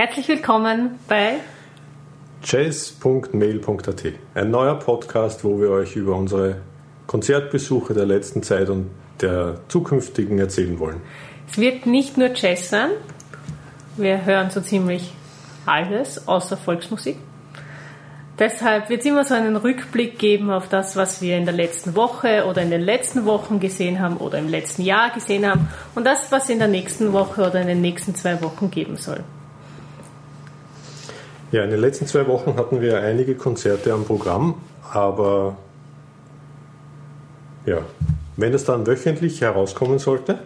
Herzlich willkommen bei jazz.mail.at. Ein neuer Podcast, wo wir euch über unsere Konzertbesuche der letzten Zeit und der zukünftigen erzählen wollen. Es wird nicht nur Jazz sein. Wir hören so ziemlich alles außer Volksmusik. Deshalb wird es immer so einen Rückblick geben auf das, was wir in der letzten Woche oder in den letzten Wochen gesehen haben oder im letzten Jahr gesehen haben und das, was in der nächsten Woche oder in den nächsten zwei Wochen geben soll. Ja, in den letzten zwei Wochen hatten wir einige Konzerte am Programm, aber ja, wenn es dann wöchentlich herauskommen sollte,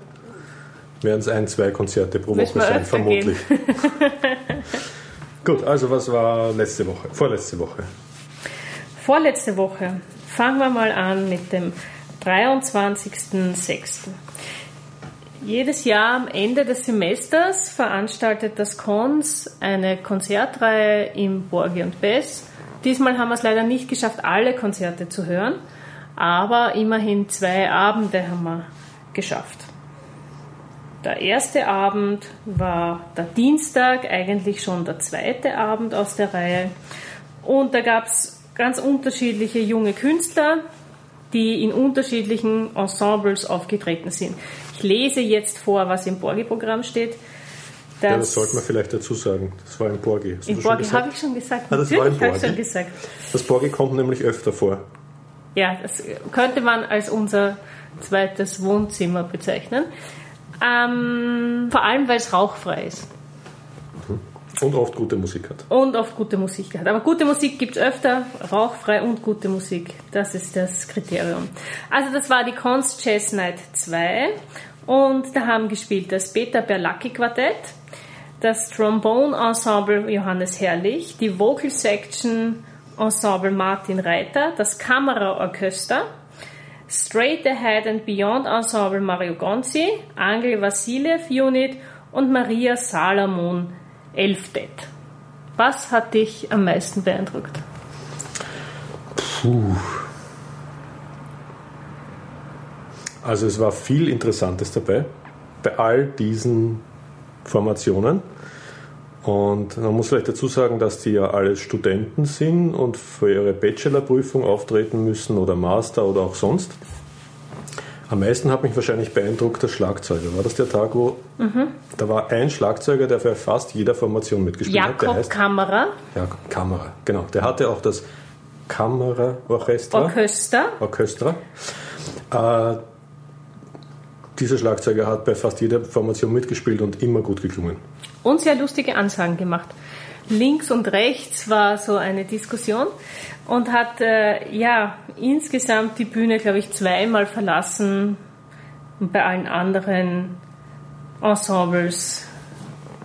werden es ein, zwei Konzerte pro Woche sein, vermutlich. Gut, also was war letzte Woche, vorletzte Woche? Vorletzte Woche. Fangen wir mal an mit dem 23.06. Jedes Jahr am Ende des Semesters veranstaltet das Cons eine Konzertreihe im Borgi und Bess. Diesmal haben wir es leider nicht geschafft, alle Konzerte zu hören, aber immerhin zwei Abende haben wir geschafft. Der erste Abend war der Dienstag, eigentlich schon der zweite Abend aus der Reihe. Und da gab es ganz unterschiedliche junge Künstler, die in unterschiedlichen Ensembles aufgetreten sind. Ich lese jetzt vor, was im Borgi-Programm steht. Das ja, das sollte man vielleicht dazu sagen. Das war im Borgi. Im Borgi habe ich schon gesagt. Ah, das Natürlich habe ich schon gesagt. Das Borgi kommt nämlich öfter vor. Ja, das könnte man als unser zweites Wohnzimmer bezeichnen. Ähm, vor allem, weil es rauchfrei ist. Und oft gute Musik hat. Und oft gute Musik hat. Aber gute Musik gibt es öfter, rauchfrei und gute Musik. Das ist das Kriterium. Also das war die Const Jazz Night 2 und da haben gespielt das Peter Berlacki Quartett, das Trombone Ensemble Johannes Herrlich, die Vocal Section Ensemble Martin Reiter, das Kameraorchester, Straight Ahead and Beyond Ensemble Mario Gonzi, Angel Vasiliev Unit und Maria Salomon Elftet. Was hat dich am meisten beeindruckt? Puh. Also es war viel Interessantes dabei bei all diesen Formationen. Und man muss vielleicht dazu sagen, dass die ja alle Studenten sind und für ihre Bachelorprüfung auftreten müssen oder Master oder auch sonst. Am meisten hat mich wahrscheinlich beeindruckt der Schlagzeuger. War das der Tag, wo mhm. da war ein Schlagzeuger, der für fast jeder Formation mitgespielt Jakob hat. Der heißt Kammerer. Ja, Kammerer, genau. Der hatte auch das Kameraorchester. Orchester. Orchester. Äh, dieser Schlagzeuger hat bei fast jeder Formation mitgespielt und immer gut geklungen und sehr lustige Ansagen gemacht. Links und rechts war so eine Diskussion und hat äh, ja insgesamt die Bühne, glaube ich, zweimal verlassen und bei allen anderen Ensembles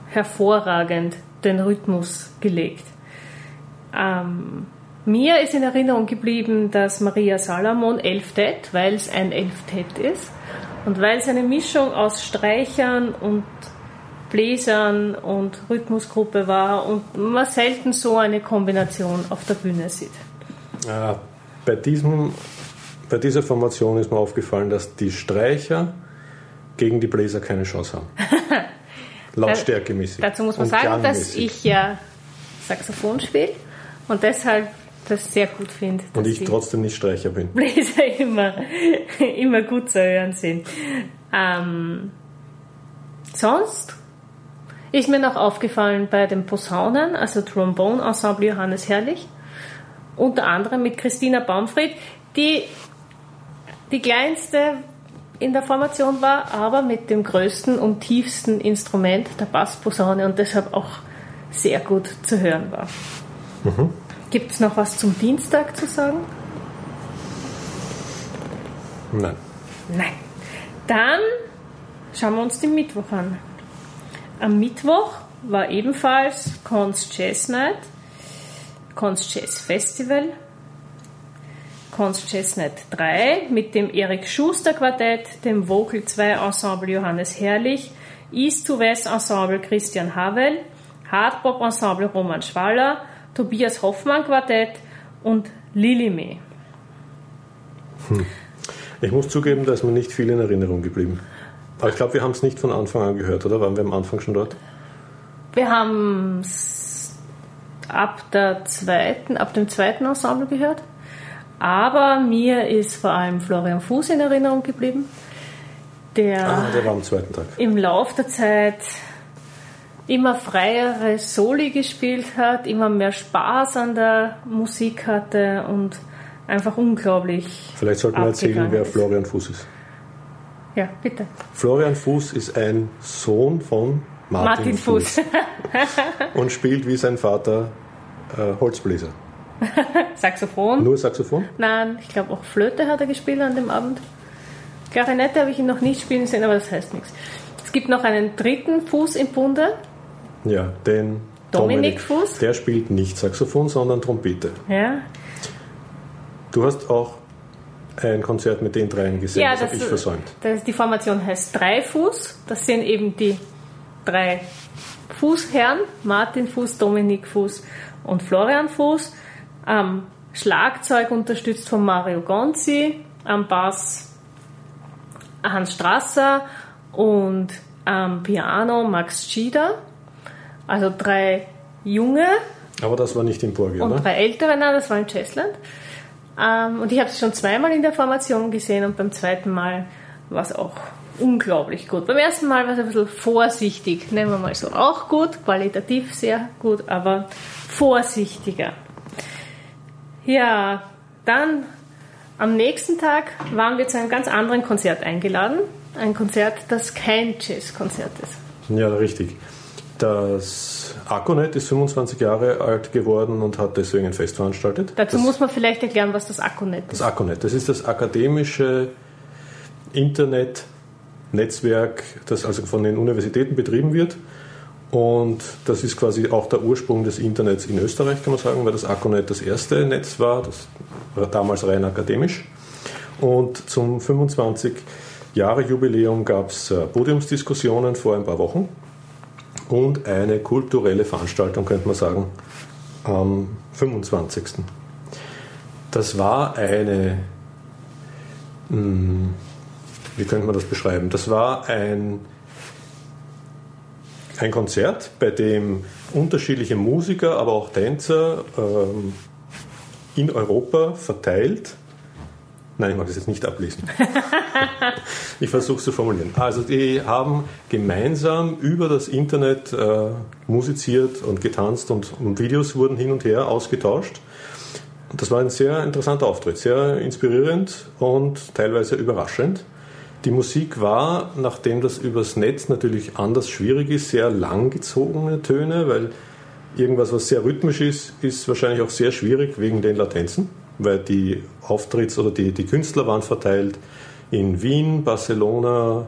hervorragend den Rhythmus gelegt. Ähm, mir ist in Erinnerung geblieben, dass Maria Salomon Elftet, weil es ein Elftet ist und weil es eine Mischung aus Streichern und Bläsern und Rhythmusgruppe war und man selten so eine Kombination auf der Bühne sieht. Bei, diesem, bei dieser Formation ist mir aufgefallen, dass die Streicher gegen die Bläser keine Chance haben. Lautstärkemäßig. Dazu muss man sagen, dass ich ja Saxophon spiele und deshalb das sehr gut finde. Und ich trotzdem nicht Streicher bin. Bläser immer, immer gut zu hören sind. Ähm, sonst ist mir noch aufgefallen bei den Posaunen, also Trombone Ensemble Johannes Herrlich, unter anderem mit Christina Baumfried, die die kleinste in der Formation war, aber mit dem größten und tiefsten Instrument, der Bassposaune, und deshalb auch sehr gut zu hören war. Mhm. Gibt es noch was zum Dienstag zu sagen? Nein. Nein. Dann schauen wir uns den Mittwoch an. Am Mittwoch war ebenfalls Cons Jazz Night, Cons Jazz Festival, Cons Jazz Night 3 mit dem Erik Schuster Quartett, dem Vocal 2 Ensemble Johannes Herrlich, East to West Ensemble Christian Havel, Hardpop Ensemble Roman Schwaller, Tobias Hoffmann Quartett und Lilime. Hm. Ich muss zugeben, da ist mir nicht viel in Erinnerung geblieben. Aber ich glaube, wir haben es nicht von Anfang an gehört, oder? Waren wir am Anfang schon dort? wir haben ab der zweiten, ab dem zweiten Ensemble gehört. Aber mir ist vor allem Florian Fuß in Erinnerung geblieben, der, Ah, der war am zweiten Tag. im Lauf der Zeit immer freiere Soli gespielt hat, immer mehr Spaß an der Musik hatte und einfach unglaublich. Vielleicht sollten wir erzählen, wer ist. Florian Fuß ist. Ja, bitte. Florian Fuß ist ein Sohn von Martin, Martin Fuß. und spielt wie sein Vater äh, Holzbläser. Saxophon. Nur Saxophon? Nein, ich glaube auch Flöte hat er gespielt an dem Abend. Klarinette habe ich ihn noch nicht spielen sehen, aber das heißt nichts. Es gibt noch einen dritten Fuß im Bunde. Ja, den Dominik Fuß? Der spielt nicht Saxophon, sondern Trompete. Ja, Du hast auch ein Konzert mit den dreien gesehen, ja das habe ich versäumt. Das, die Formation heißt Dreifuß. Das sind eben die drei Fußherren, Martin Fuß, Dominik Fuß und Florian Fuß. Am Schlagzeug unterstützt von Mario Gonzi, am Bass Hans Strasser und am Piano Max Schieder. Also drei junge Aber das war nicht in Borgia, und oder? drei ältere, nein, das war im Chessland. Ähm, und ich habe es schon zweimal in der Formation gesehen und beim zweiten Mal war es auch unglaublich gut. Beim ersten Mal war es ein bisschen vorsichtig, nennen wir mal so. Auch gut, qualitativ sehr gut, aber vorsichtiger. Ja, dann am nächsten Tag waren wir zu einem ganz anderen Konzert eingeladen. Ein Konzert, das kein Jazzkonzert ist. Ja, richtig. Das Akkonet ist 25 Jahre alt geworden und hat deswegen ein Fest veranstaltet. Dazu das, muss man vielleicht erklären, was das Akkunet ist. das Akkonet, das ist das akademische Internetnetzwerk, das also von den Universitäten betrieben wird. Und das ist quasi auch der Ursprung des Internets in Österreich, kann man sagen, weil das Akkonet das erste Netz war, das war damals rein akademisch. Und zum 25 Jahre Jubiläum gab es Podiumsdiskussionen vor ein paar Wochen und eine kulturelle Veranstaltung, könnte man sagen, am 25. Das war eine, hm, wie könnte man das beschreiben? Das war ein, ein Konzert, bei dem unterschiedliche Musiker, aber auch Tänzer ähm, in Europa verteilt Nein, ich mag das jetzt nicht ablesen. ich versuche es zu formulieren. Also die haben gemeinsam über das Internet äh, musiziert und getanzt und, und, Videos wurden hin und her ausgetauscht. Und das war ein sehr interessanter Auftritt, sehr inspirierend und teilweise überraschend. Die Musik war, nachdem das übers Netz natürlich anders schwierig ist, sehr langgezogene Töne, weil irgendwas, was sehr rhythmisch ist, ist wahrscheinlich auch sehr schwierig wegen den Latenzen weil die Auftritts- oder die, die Künstler waren verteilt in Wien, Barcelona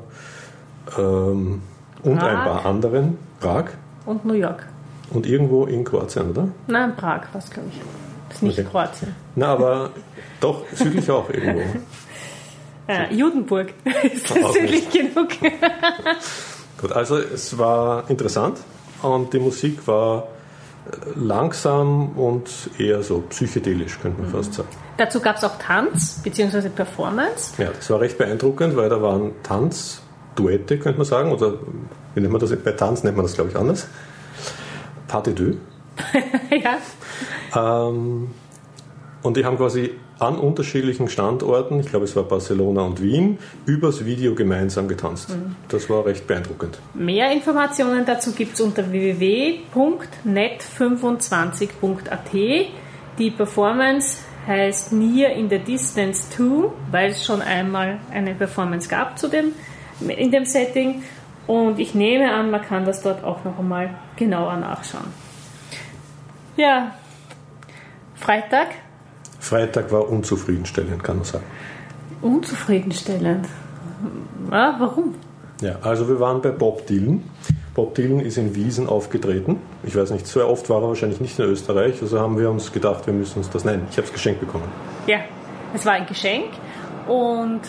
ähm, und Prag. ein paar anderen, Prag Und New York. und irgendwo in Kroatien, oder? Nein, Prag war es, glaube ich. Das ist nicht Okay. Kroatien. Na, aber doch südlich auch irgendwo. Ja, Judenburg ist das südlich genug. Gut, also es war interessant und die Musik war langsam und eher so psychedelisch, könnte man fast sagen. Dazu gab es auch Tanz bzw. Performance. Ja, das war recht beeindruckend, weil da waren Tanzduette, könnte man sagen, oder wie nennt man das? Bei Tanz nennt man das, glaube ich, anders. Pas de deux. ja. Ähm, und die haben quasi an unterschiedlichen Standorten, ich glaube es war Barcelona und Wien, übers Video gemeinsam getanzt. Das war recht beeindruckend. Mehr Informationen dazu gibt es unter www.net25.at. Die Performance heißt Near in the Distance 2, weil es schon einmal eine Performance gab zu dem, in dem Setting. Und ich nehme an, man kann das dort auch noch einmal genauer nachschauen. Ja, Freitag, Freitag war unzufriedenstellend, kann man sagen. unzufriedenstellend. Ja, warum? Ja, also wir waren bei Bob Dylan. Bob Dylan ist in Wiesen aufgetreten. Ich weiß nicht, so oft war er wahrscheinlich nicht in Österreich. Also haben wir uns gedacht, wir müssen uns das nennen. Ich habe es geschenkt bekommen. Ja, es war ein Geschenk und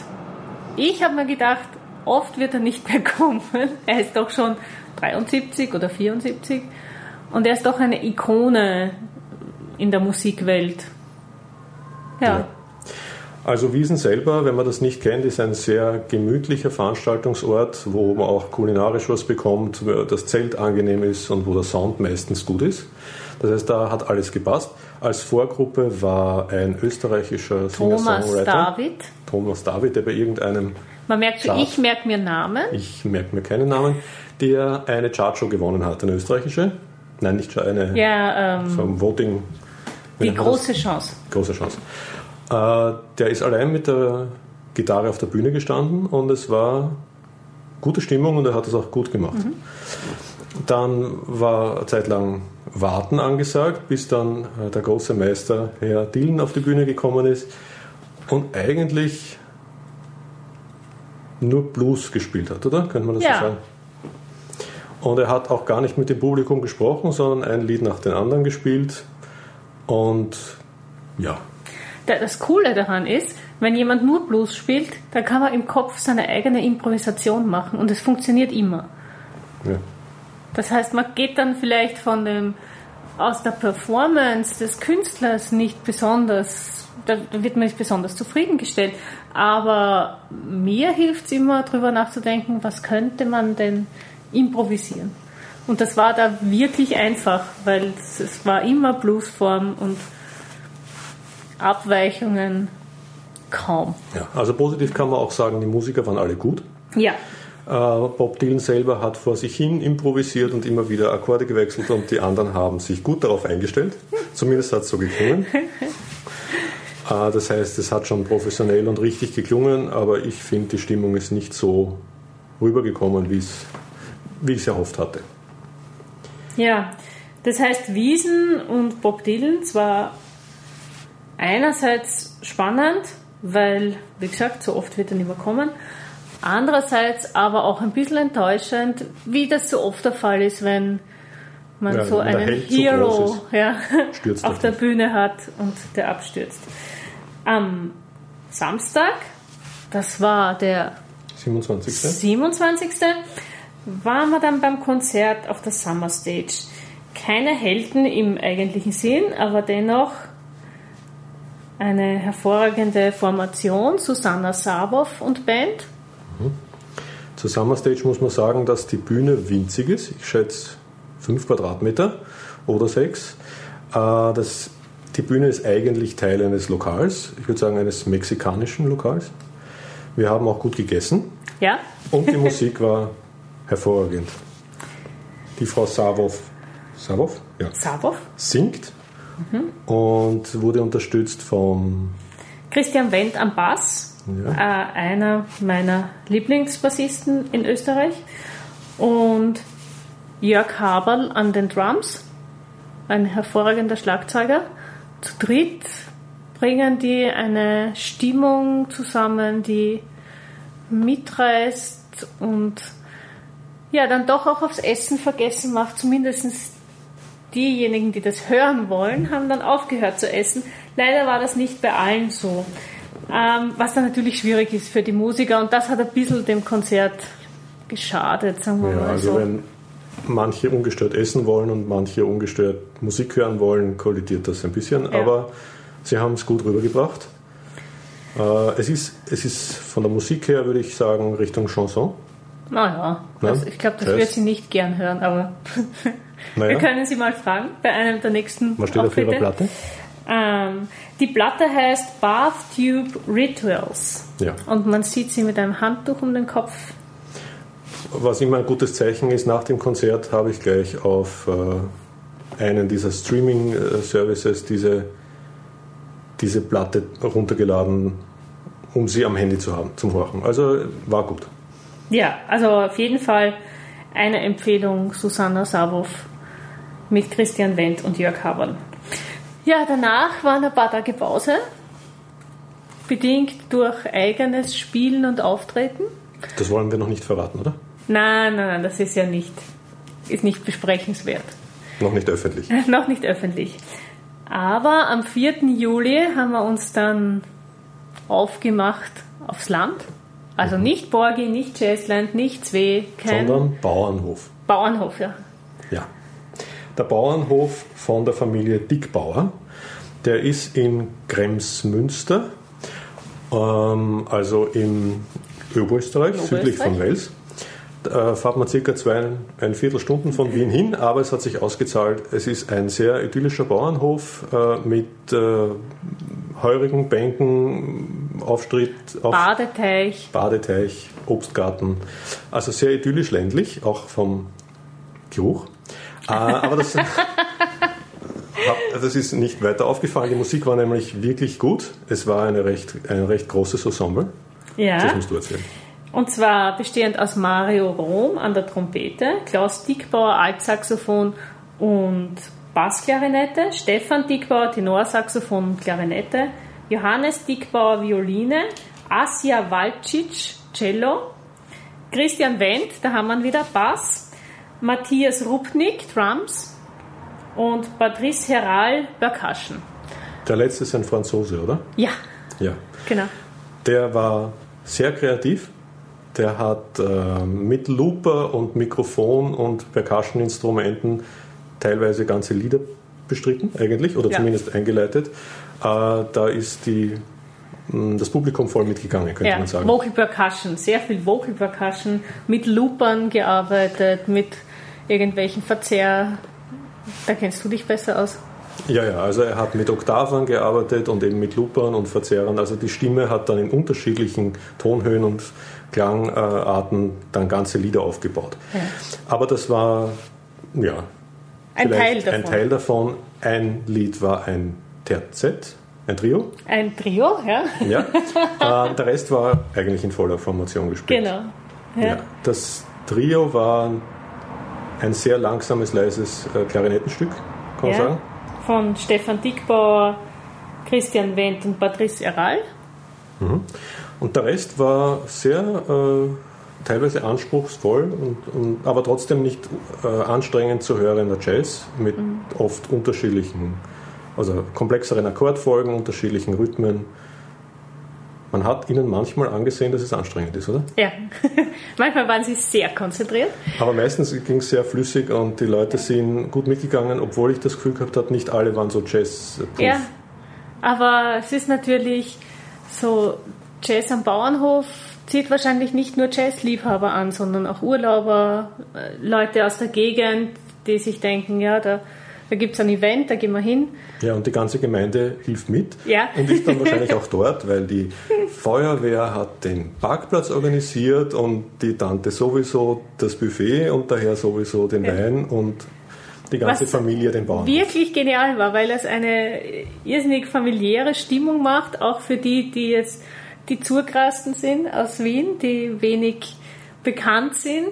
ich habe mir gedacht, oft wird er nicht mehr kommen. Er ist doch schon 73 oder 74 und er ist doch eine Ikone in der Musikwelt. Ja, Also Wiesen selber, wenn man das nicht kennt, ist ein sehr gemütlicher Veranstaltungsort, wo man auch kulinarisch was bekommt, wo das Zelt angenehm ist und wo der Sound meistens gut ist. Das heißt, da hat alles gepasst. Als Vorgruppe war ein österreichischer Thomas David. Thomas David, der bei irgendeinem Man merkt schon, Chart- ich merke mir Namen. ich merke mir keinen Namen, der eine Chartshow gewonnen hat, eine österreichische. Nein, nicht Chart- eine Ja, ähm, vom Voting. Die große Chance. große Chance. Äh, der ist allein mit der Gitarre auf der Bühne gestanden und es war gute Stimmung und er hat es auch gut gemacht. Dann war eine Zeit lang Warten angesagt, bis dann äh, der große Meister Herr Dillen auf die Bühne gekommen ist und eigentlich nur Blues gespielt hat, oder? Könnte man das Ja. so sagen? Und er hat auch gar nicht mit dem Publikum gesprochen, sondern ein Lied nach dem anderen gespielt. Und ja, Da- Das Coole daran ist, wenn jemand nur Blues spielt, dann kann man im Kopf seine eigene Improvisation machen und es funktioniert immer. ja. Das heißt, man geht dann vielleicht von dem aus der Performance des Künstlers nicht besonders, da da wird man nicht besonders zufriedengestellt. Aber mir hilft es immer, darüber nachzudenken, was könnte man denn improvisieren. Und das war da wirklich einfach, weil es, es war immer Bluesform und Abweichungen kaum. Ja, also positiv kann man auch sagen, die Musiker waren alle gut. Ja, Äh, Bob Dylan selber hat vor sich hin improvisiert und immer wieder Akkorde gewechselt und die anderen haben sich gut darauf eingestellt. Zumindest hat es so geklungen. Äh, das heißt, es hat schon professionell und richtig geklungen, aber ich finde, die Stimmung ist nicht so rübergekommen, wie ich es erhofft hatte. Ja, das heißt, Wiesen und Bob Dylan zwar einerseits spannend, weil, wie gesagt, so oft wird er nicht mehr kommen, andererseits aber auch ein bisschen enttäuschend, wie das so oft der Fall ist, wenn man Ja, so einen Held so Hero ist, ja, auf er der nicht. Bühne hat und der abstürzt. Am Samstag, das war der 27. 27. waren wir dann beim Konzert auf der Summer Stage. Keine Helden im eigentlichen Sinn, aber dennoch eine hervorragende Formation, Susanna Sabow und Band. Zur Summer Stage muss man sagen, dass die Bühne winzig ist. Ich schätze 5 Quadratmeter oder 6. Das, die Bühne ist eigentlich Teil eines Lokals, ich würde sagen eines mexikanischen Lokals. Wir haben auch gut gegessen Ja, und die Musik war hervorragend. Die Frau Savov, Savov? Ja, Sabow. singt und wurde unterstützt von Christian Wendt am Bass, Ja. äh, einer meiner Lieblingsbassisten in Österreich. Und Jörg Haberl an den Drums, ein hervorragender Schlagzeuger. Zu dritt bringen die eine Stimmung zusammen, die mitreißt und ja, dann doch auch aufs Essen vergessen macht. Zumindest diejenigen, die das hören wollen, haben dann aufgehört zu essen. Leider war das nicht bei allen so. Ähm, was dann natürlich schwierig ist für die Musiker und das hat ein bisschen dem Konzert geschadet, sagen wir Ja, mal also so. wenn manche ungestört essen wollen und manche ungestört Musik hören wollen, kollidiert das ein bisschen, Ja. aber sie haben es gut rübergebracht. Äh, es, ist, es ist von der Musik her, würde ich sagen, Richtung Chanson. Naja, das, Nein? ich glaube, das Jazz? wird sie nicht gern hören, aber Naja, wir können sie mal fragen bei einem der nächsten was steht auf ihrer. Platte? Ähm, die Platte heißt Bathtube Rituals Ja. und man sieht sie mit einem Handtuch um den Kopf. Was immer ein gutes Zeichen ist, nach dem Konzert habe ich gleich auf äh, einen dieser Streaming-Services diese, diese Platte runtergeladen, um sie am Handy zu haben, zum Horchen. Also war gut. Ja, also auf jeden Fall eine Empfehlung Susanna Sabow mit Christian Wendt und Jörg Haberl. Ja, danach waren ein paar Tage Pause, bedingt durch eigenes Spielen und Auftreten. Das wollen wir noch nicht verraten, oder? Nein, nein, nein, das ist ja nicht, ist nicht besprechenswert. Noch nicht öffentlich. Noch nicht öffentlich. Aber am 4. Juli haben wir uns dann aufgemacht aufs Land. Also nicht Borgi, nicht Jazzland, nicht Zwee, kein sondern Bauernhof. Bauernhof, ja. Ja. Der Bauernhof von der Familie Dickbauer, der ist in Kremsmünster Ähm, also im Oberösterreich, südlich von Wels. Da fahrt man circa zwei, ein Viertelstunden von Wien hin, aber es hat sich ausgezahlt. Es ist ein sehr idyllischer Bauernhof äh, mit äh, heurigen Bänken, Aufstritt, auf Badeteich. Badeteich, Obstgarten. Also sehr idyllisch ländlich, auch vom Geruch. Äh, aber das, das ist nicht weiter aufgefallen. Die Musik war nämlich wirklich gut. Es war eine recht, ein recht großes Ensemble. Ja. Das musst du erzählen. Und zwar bestehend aus Mario Rom an der Trompete, Klaus Dickbauer Altsaxophon und Bassklarinette, Stefan Dickbauer Tenorsaxophon und Klarinette, Johannes Dickbauer Violine, Asia Walcic Cello, Christian Wendt, da haben wir wieder Bass, Matthias Rupnik Drums und Patrice Heral Percussion. Der letzte ist ein Franzose, oder? Ja, Ja. genau. Der war sehr kreativ. Der hat äh, mit Looper und Mikrofon und Percussion-Instrumenten teilweise ganze Lieder bestritten, eigentlich, oder Ja. zumindest eingeleitet. Äh, da ist die, mh, das Publikum voll mitgegangen, könnte Ja, man sagen. Vocal Percussion, sehr viel Vocal Percussion, mit Loopern gearbeitet, mit irgendwelchen Verzehr. Da kennst du dich besser aus. Ja, ja, also er hat mit Oktavern gearbeitet und eben mit Loopern und Verzerrern. Also die Stimme hat dann in unterschiedlichen Tonhöhen und Klangarten dann ganze Lieder aufgebaut. Ja. Aber das war, ja, Ein Teil davon. ein Teil davon. Ein Lied war ein Terzett, ein Trio. Ein Trio, ja. Ja. äh, der Rest war eigentlich in voller Formation gespielt. Genau. Ja. Ja. Das Trio war ein sehr langsames, leises äh, Klarinettenstück, kann man Ja. sagen. Von Stefan Dickbauer, Christian Wendt und Patrice Eral. Und der Rest war sehr äh, teilweise anspruchsvoll, und, und, aber trotzdem nicht äh, anstrengend zu hörender Jazz mit oft unterschiedlichen, also komplexeren Akkordfolgen, unterschiedlichen Rhythmen. Man hat ihnen manchmal angesehen, dass es anstrengend ist, oder? Ja. Manchmal waren sie sehr konzentriert. Aber meistens ging es sehr flüssig und die Leute sind gut mitgegangen, obwohl ich das Gefühl gehabt habe, nicht alle waren so jazz -proof. Ja. Aber es ist natürlich so, Jazz am Bauernhof zieht wahrscheinlich nicht nur Jazzliebhaber an, sondern auch Urlauber, äh, Leute aus der Gegend, die sich denken, ja, da, da gibt es ein Event, da gehen wir hin. Ja, und die ganze Gemeinde hilft mit Ja. und ist dann wahrscheinlich auch dort, weil die Feuerwehr hat den Parkplatz organisiert und die Tante sowieso das Buffet und daher sowieso den Wein und die ganze Was Familie den Bauern. Wirklich genial war, weil es eine irrsinnig familiäre Stimmung macht, auch für die, die jetzt die Zurkrasten sind aus Wien, die wenig bekannt sind.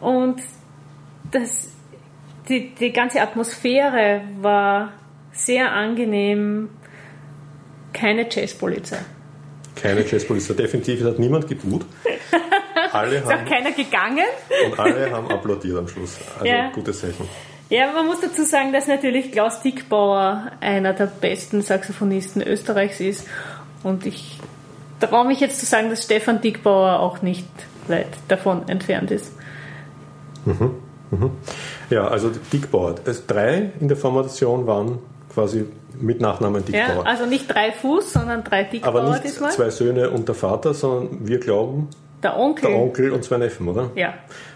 Und das, die, die ganze Atmosphäre war sehr angenehm. Keine Jazzpolizei. Keine Jazzpolizei. Definitiv hat niemand gebuht. Alle Ist auch keiner gegangen. und alle haben applaudiert am Schluss. Also Ja. gutes Zeichen. Ja, man muss dazu sagen, dass natürlich Klaus Dickbauer einer der besten Saxophonisten Österreichs ist. Und ich traue mich jetzt zu sagen, dass Stefan Dickbauer auch nicht weit davon entfernt ist. Ja, also Dickbauer. Es, drei in der Formation waren quasi mit Nachnamen Ja, Dickbauer. also nicht drei Fuß, sondern drei Dickbauer Aber nicht diesmal. zwei Söhne und der Vater, sondern wir glauben, der Onkel. der Onkel und zwei Neffen, oder? Ja,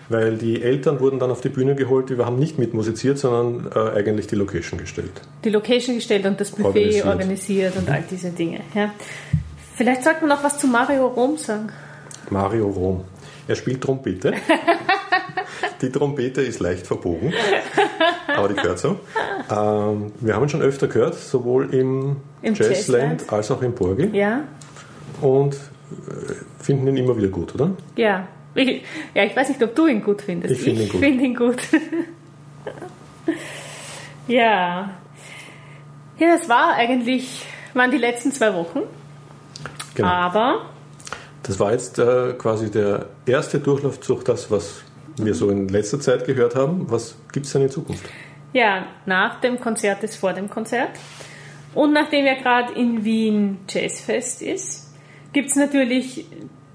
Weil die Eltern wurden dann auf die Bühne geholt, wir haben nicht mitmusiziert, sondern äh, eigentlich die Location gestellt. die Location gestellt und das Buffet Organisiert. organisiert, und all diese Dinge. Ja. Vielleicht sollte man noch was zu Mario Rom sagen. Mario Rom. Er spielt Trompete. die Trompete ist leicht verbogen, aber die gehört so. Ähm, wir haben ihn schon öfter gehört, sowohl im, Im Jazzland Jazzland. als auch im Porgy Ja, und äh, finden ihn immer wieder gut, oder? ja. Ich, ja, ich weiß nicht, ob du ihn gut findest. Ich finde ihn gut. finde ihn gut. ja. Ja, das war eigentlich, waren die letzten zwei Wochen. Genau. Aber Das war jetzt äh, quasi der erste Durchlauf durch das, was wir so in letzter Zeit gehört haben. Was gibt es denn in Zukunft? Ja, nach dem Konzert ist vor dem Konzert. Und nachdem ja gerade in Wien Jazzfest ist, gibt es natürlich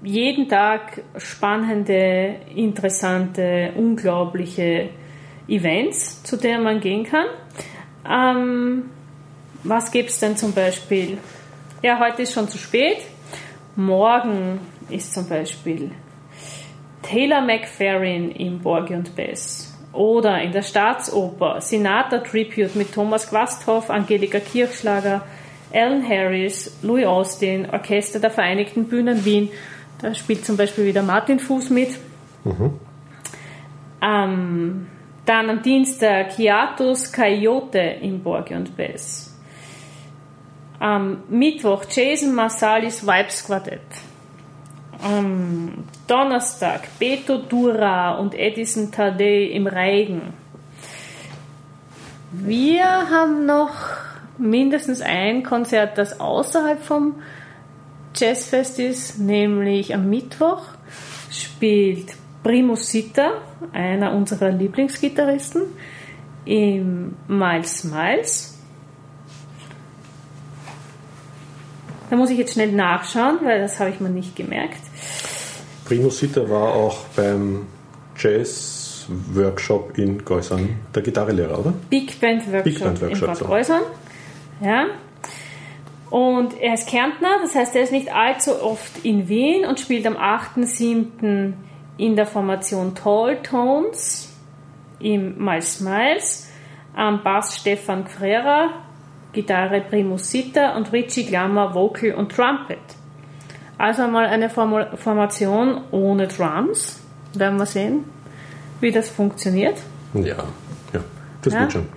jeden Tag spannende, interessante, unglaubliche Events, zu denen man gehen kann. Ähm, was gibt es denn zum Beispiel? Ja, heute ist schon zu spät. Morgen ist zum Beispiel Taylor McFerrin im Borgi und Bess. Oder in der Staatsoper Sinatra Tribute mit Thomas Quasthoff, Angelika Kirchschlager, Alan Harris, Louis Austin, Orchester der Vereinigten Bühnen Wien. Da spielt zum Beispiel wieder Martin Fuß mit. Mhm. Ähm, dann am Dienstag Hiatus Coyote im Borgi und Bess. Am Mittwoch Jason Marsalis Vibes Quartett. Am Donnerstag Beto Dura und Edison Tadei im Reigen. Wir haben noch mindestens ein Konzert, das außerhalb vom Jazzfest ist, nämlich am Mittwoch spielt Primus Sitter, einer unserer Lieblingsgitarristen, im Miles Miles. Da muss ich jetzt schnell nachschauen, weil das habe ich mir nicht gemerkt. Primus Sitter war auch beim Jazz Workshop in Geusern der Gitarrelehrer, oder? Big Band Workshop, Big Band Workshop in Bad so. Geusern. Ja. Und er ist Kärntner, das heißt, er ist nicht allzu oft in Wien und spielt am 8.7. in der Formation Tall Tones im Miles Miles, am Bass Stefan Gfrera, Gitarre Primus Sitter und Richie Klammer Vocal und Trumpet. Also einmal eine Formation ohne Drums. Werden wir sehen, wie das funktioniert. Ja, ja das ja. wird schon.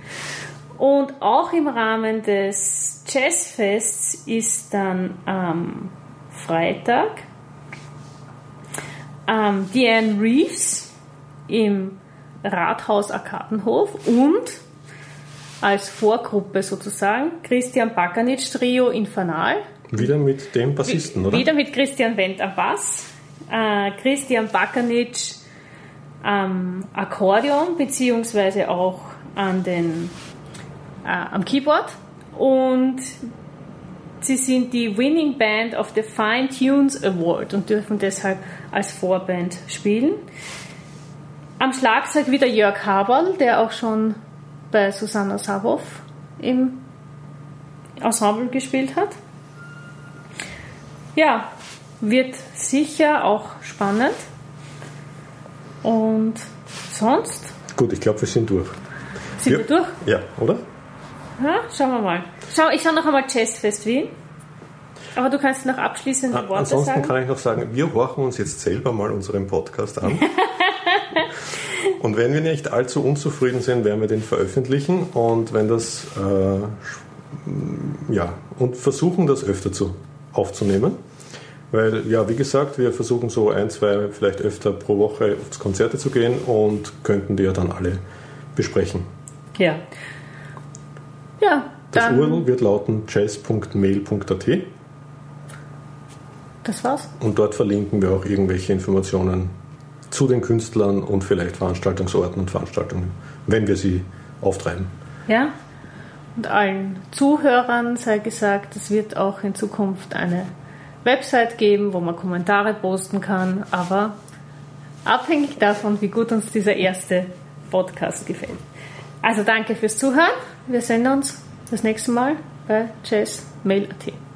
Und auch im Rahmen des Jazzfests ist dann am Freitag ähm, Diane Reeves im Rathaus Arkadenhof und als Vorgruppe sozusagen Christian Bakanitsch Trio Infernal. Wieder mit dem Bassisten, oder? Wieder mit Christian Wendt am Bass, äh, Christian Bakanitsch am Akkordeon beziehungsweise auch an den äh, am Keyboard und sie sind die Winning Band of the Fine Tunes Award und dürfen deshalb als Vorband spielen. Am Schlagzeug wieder Jörg Haberl, der auch schon bei Susanna Savov im Ensemble gespielt hat. Ja, wird sicher auch spannend. Und sonst? Gut, ich glaube, wir sind durch. Sind ja. wir durch? Ja, oder? Ja, schauen wir mal. Schau, ich schaue noch einmal Jazzfest Wien. Aber du kannst noch abschließende Worte Ansonsten sagen. Ansonsten kann ich noch sagen, wir horchen uns jetzt selber mal unseren Podcast an. und wenn wir nicht allzu unzufrieden sind, werden wir den veröffentlichen. Und wenn das, äh, ja, und versuchen das öfter zu, aufzunehmen. Weil, ja, wie gesagt, wir versuchen so ein, zwei, vielleicht öfter pro Woche aufs Konzerte zu gehen und könnten die ja dann alle besprechen. Ja. Ja, das URL wird lauten jazz.mail.at. Das war's. Und dort verlinken wir auch irgendwelche Informationen zu den Künstlern und vielleicht Veranstaltungsorten und Veranstaltungen, wenn wir sie auftreiben. Ja. Und allen Zuhörern sei gesagt, es wird auch in Zukunft eine Website geben, wo man Kommentare posten kann, aber abhängig davon, wie gut uns dieser erste Podcast gefällt. Also danke fürs Zuhören. Wir sehen uns das nächste Mal bei Jazz Mail.at.